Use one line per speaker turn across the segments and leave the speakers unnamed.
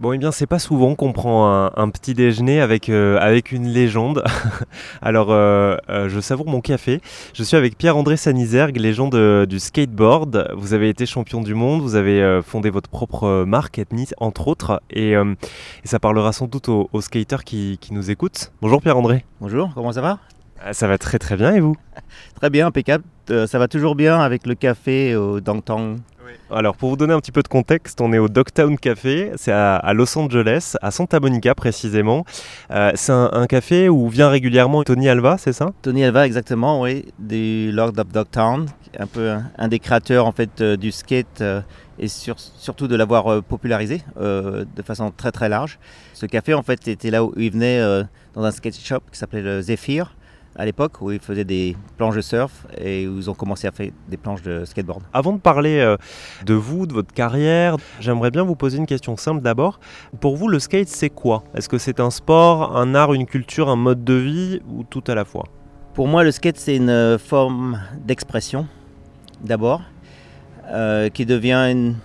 Bon, eh bien, c'est pas souvent qu'on prend un, petit déjeuner avec, euh, avec une légende. Alors, euh, euh, je savoure mon café. Je suis avec Pierre-André Sanizergue, légende du skateboard. Vous avez été champion du monde, vous avez fondé votre propre marque, Ethnie, entre autres. Et, ça parlera sans doute aux, skaters qui, qui, nous écoutent. Bonjour Pierre-André.
Bonjour, comment ça va?
Ça va très très bien, et vous
Très bien, impeccable. ça va toujours bien avec le café au Dangtang
alors pour vous donner un petit peu de contexte, on est au Dogtown Café, c'est à, Los Angeles, à Santa Monica précisément. Euh, c'est un, café où vient régulièrement Tony Alva, c'est ça?
Tony Alva exactement, oui, du Lord of Dogtown, un peu un, des créateurs en fait euh, du skate euh, et surtout de l'avoir popularisé de façon très très large. Ce café en fait était là où il venait dans un skate shop qui s'appelait le Zephyr à l'époque où ils faisaient des planches de surf et où ils ont commencé à faire des planches de skateboard.
Avant de parler euh, de vous, de votre carrière, j'aimerais bien vous poser une question simple d'abord. Pour vous, le skate, c'est quoi? Est-ce que c'est un sport, un art, une culture, un mode de vie ou tout à la fois?
Pour moi, le skate, c'est une forme d'expression, d'abord, euh, qui devient une,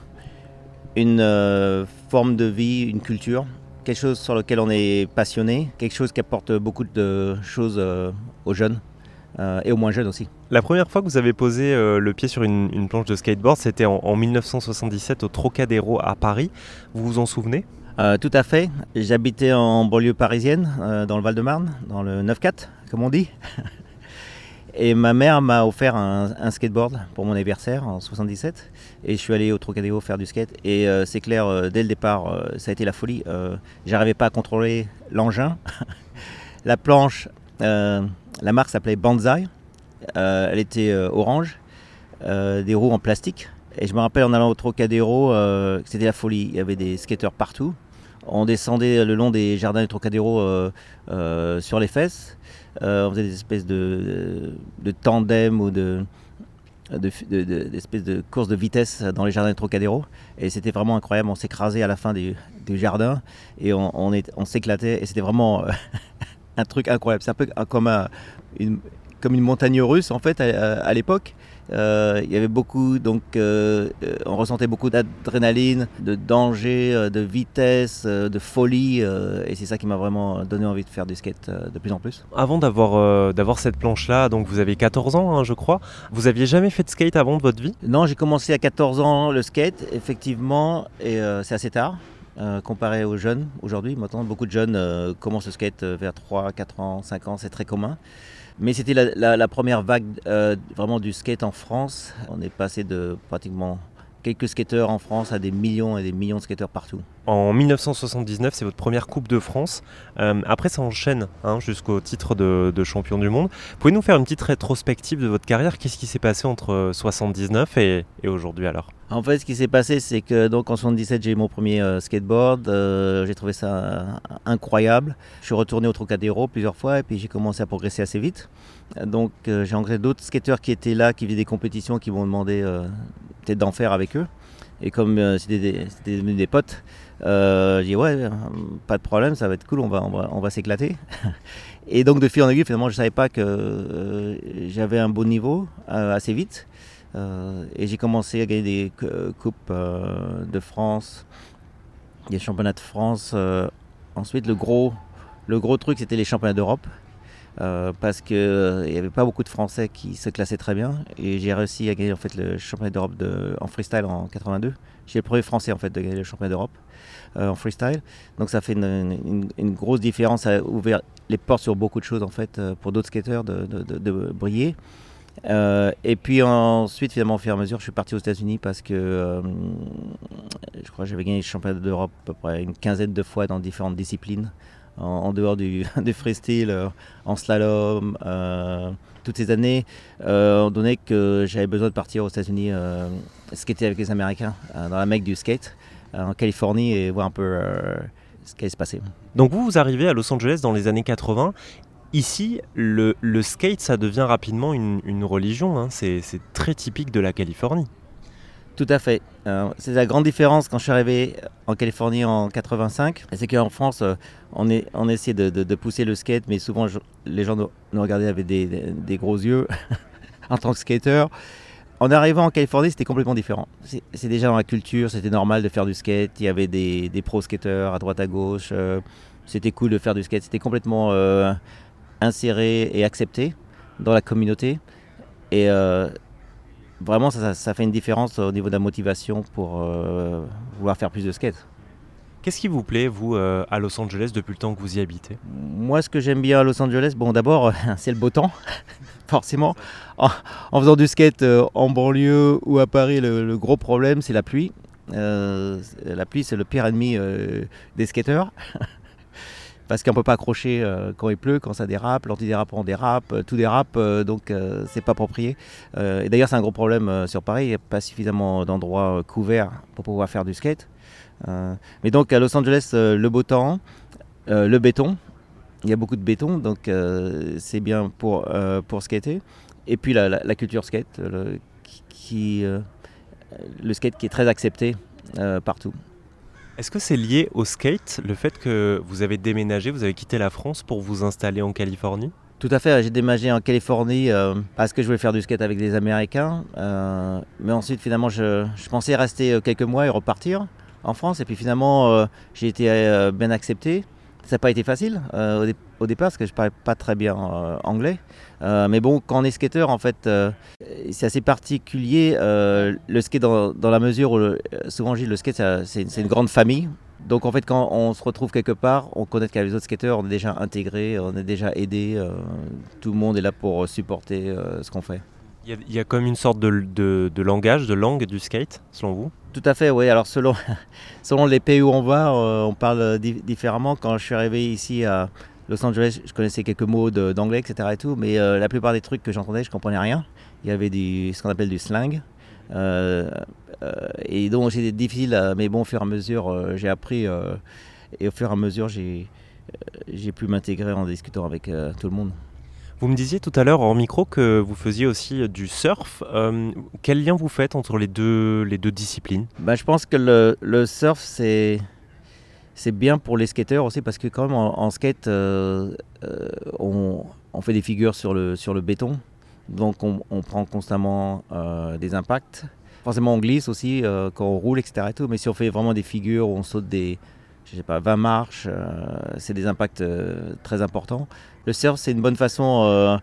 une euh, forme de vie, une culture quelque chose sur lequel on est passionné, quelque chose qui apporte beaucoup de choses euh, aux jeunes euh, et aux moins jeunes aussi.
La première fois que vous avez posé euh, le pied sur une, planche de skateboard, c'était en, 1977 au Trocadéro à Paris. Vous vous en souvenez?
Tout à fait. J'habitais en banlieue parisienne, dans le Val-de-Marne, dans le 9-4, comme on dit. Et ma mère m'a offert un, skateboard pour mon anniversaire en 77. Et je suis allé au Trocadéro faire du skate. Et euh, c'est clair, euh, dès le départ, euh, ça a été la folie. J'arrivais pas à contrôler l'engin. la planche, la marque s'appelait Banzai. elle était orange, des roues en plastique. Et je me rappelle en allant au Trocadéro, c'était la folie. Il y avait des skateurs partout. On descendait le long des jardins du Trocadéro sur les fesses. Euh, on faisait des espèces de, tandem ou de, d'espèces de, courses de vitesse dans les jardins de Trocadéro. Et c'était vraiment incroyable. On s'écrasait à la fin du, jardin et on, s'éclatait. Et c'était vraiment un truc incroyable. C'est un peu comme une montagne russe en fait à l'époque. Euh, il y avait beaucoup, donc euh, euh, on ressentait beaucoup d'adrénaline, de danger, de vitesse, de folie, et c'est ça qui m'a vraiment donné envie de faire du skate de plus en plus.
Avant d'avoir d'avoir cette planche-là, donc vous avez 14 ans, hein, je crois, vous aviez jamais fait de skate avant de votre vie?
Non, j'ai commencé à 14 ans le skate, effectivement, et c'est assez tard. comparé aux jeunes aujourd'hui. Maintenant, beaucoup de jeunes commencent le skate vers 3, 4 ans, 5 ans, c'est très commun. Mais c'était la, première vague euh, vraiment du skate en France. On est passé de pratiquement quelques skateurs en France à des millions et des millions de skateurs partout.
En 1979, c'est votre première Coupe de France. Euh, après, ça enchaîne hein, jusqu'au titre de, champion du monde. Pouvez-nous faire une petite rétrospective de votre carrière? Qu'est-ce qui s'est passé entre 79 et, et aujourd'hui alors?
En fait, ce qui s'est passé, c'est que donc en 77, j'ai eu mon premier euh, skateboard. Euh, j'ai trouvé ça incroyable. Je suis retourné au Trocadéro plusieurs fois et puis j'ai commencé à progresser assez vite. Donc j'ai rencontré d'autres skateurs qui étaient là, qui faisaient des compétitions, qui m'ont demandé peut-être d'en faire avec eux. Et comme c'était devenu des potes, euh, j'ai dit ouais, pas de problème, ça va être cool, on va, on va, s'éclater. et donc de fil en aiguille, finalement, je savais pas que euh, j'avais un bon niveau euh, assez vite. et j'ai commencé à gagner des coupes de France, des championnats de France. ensuite, le gros, le gros truc, c'était les championnats d'Europe. Parce qu'il n'y avait pas beaucoup de Français qui se classaient très bien et j'ai réussi à gagner en fait le championnat d'Europe en freestyle en 82. J'ai le premier Français en fait de gagner le championnat d'Europe. Euh, en freestyle. Donc ça fait une, grosse différence, ça a ouvert les portes sur beaucoup de choses en fait euh, pour d'autres skateurs de, briller. Euh, et puis ensuite, finalement, au fur et à mesure, je suis parti aux États-Unis parce que je crois que j'avais gagné le championnat d'Europe à peu près une quinzaine de fois dans différentes disciplines, en, dehors du, freestyle, en slalom, toutes ces années, on donnait que j'avais besoin de partir aux États-Unis skater avec les Américains dans la mecque du skate en Californie et voir un peu euh, ce qui allait se passer.
Donc vous, vous arrivez à Los Angeles dans les années 80. Ici, le, skate, ça devient rapidement une, une religion. Hein. C'est très typique de la Californie.
Tout à fait. Euh, c'est la grande différence quand je suis arrivé en Californie en 85. C'est qu'en France, euh, on, est, essayait de, pousser le skate, mais souvent les gens nous, regardaient avec des, gros yeux en tant que skater. En arrivant en Californie, c'était complètement différent. C'est déjà dans la culture, c'était normal de faire du skate. Il y avait des, des pro skateurs à droite à gauche. Euh, c'était cool de faire du skate. C'était complètement euh, inséré et accepté dans la communauté. Et euh, vraiment, ça, ça, fait une différence au niveau de la motivation pour vouloir faire plus de skate.
Qu'est-ce qui vous plaît, vous, à Los Angeles, depuis le temps que vous y habitez?
Moi, ce que j'aime bien à Los Angeles, bon, d'abord, c'est le beau temps forcément. En, faisant du skate euh, en banlieue ou à Paris, le, gros problème, c'est la pluie. Euh, la pluie, c'est le pire ennemi euh, des skateurs. Parce qu'on ne peut pas accrocher quand il pleut, quand ça dérape, l'antidérapant dérape, tout dérape, donc c'est pas approprié. et d'ailleurs, c'est un gros problème sur Paris, il n'y a pas suffisamment d'endroits couverts pour pouvoir faire du skate. mais donc à Los Angeles, le beau temps, le béton, il y a beaucoup de béton, donc euh, c'est bien pour, euh, pour skater. Et puis la, culture skate, qui, euh, le skate qui est très accepté partout.
Est-ce que c'est lié au skate, le fait que vous avez déménagé, vous avez quitté la France pour vous installer en Californie?
Tout à fait, j'ai déménagé en Californie parce que je voulais faire du skate avec des Américains. mais ensuite, finalement, je, pensais rester quelques mois et repartir en France. Et puis finalement, j'ai été bien accepté. Ça n'a pas été facile euh, au, départ parce que je ne parlais pas très bien euh, anglais. Euh, mais bon, quand on est skateur, en fait, c'est assez particulier le skate dans, la mesure où, souvent, le skate, c'est une grande famille. Donc en fait, quand on se retrouve quelque part, on connaît qu'avec les autres skateurs, on est déjà intégré, on est déjà aidé. tout le monde est là pour supporter ce qu'on fait.
Il y, a, comme une sorte de, de, langage, de langue du skate, selon vous?
Tout à fait, oui. Alors selon, selon les pays où on va, euh, on parle différemment. Quand je suis arrivé ici à Los Angeles, je connaissais quelques mots d'anglais, etc. Et tout, mais euh, la plupart des trucs que j'entendais, je ne comprenais rien. Il y avait du, ce qu'on appelle du slang. Euh, et donc c'était difficile, mais bon, au fur et à mesure, j'ai appris. et au fur et à mesure, j'ai pu m'intégrer en discutant avec tout le monde.
Vous me disiez tout à l'heure en micro que vous faisiez aussi euh, du surf. Euh, quel lien vous faites entre les deux, les deux disciplines?
Bah, Je pense que le, le surf, c'est, c'est bien pour les skateurs aussi parce que quand même en, skate, euh, on, on, fait des figures sur le, sur le béton. Donc on, prend constamment des impacts. Forcément on glisse aussi quand on roule, etc. Mais si on fait vraiment des figures où on saute des, je sais pas, 20 marches, c'est des impacts très importants le surf, c'est une bonne façon euh,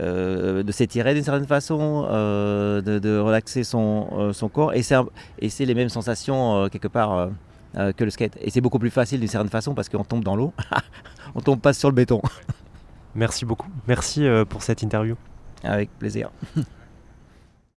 euh, de s'étirer d'une certaine façon, euh, de, relaxer son, son corps. Et c'est les mêmes sensations quelque part que le skate. Et c'est beaucoup plus facile d'une certaine façon parce qu'on tombe dans l'eau, on tombe pas sur le béton.
Merci beaucoup. Merci pour cette interview.
Avec plaisir.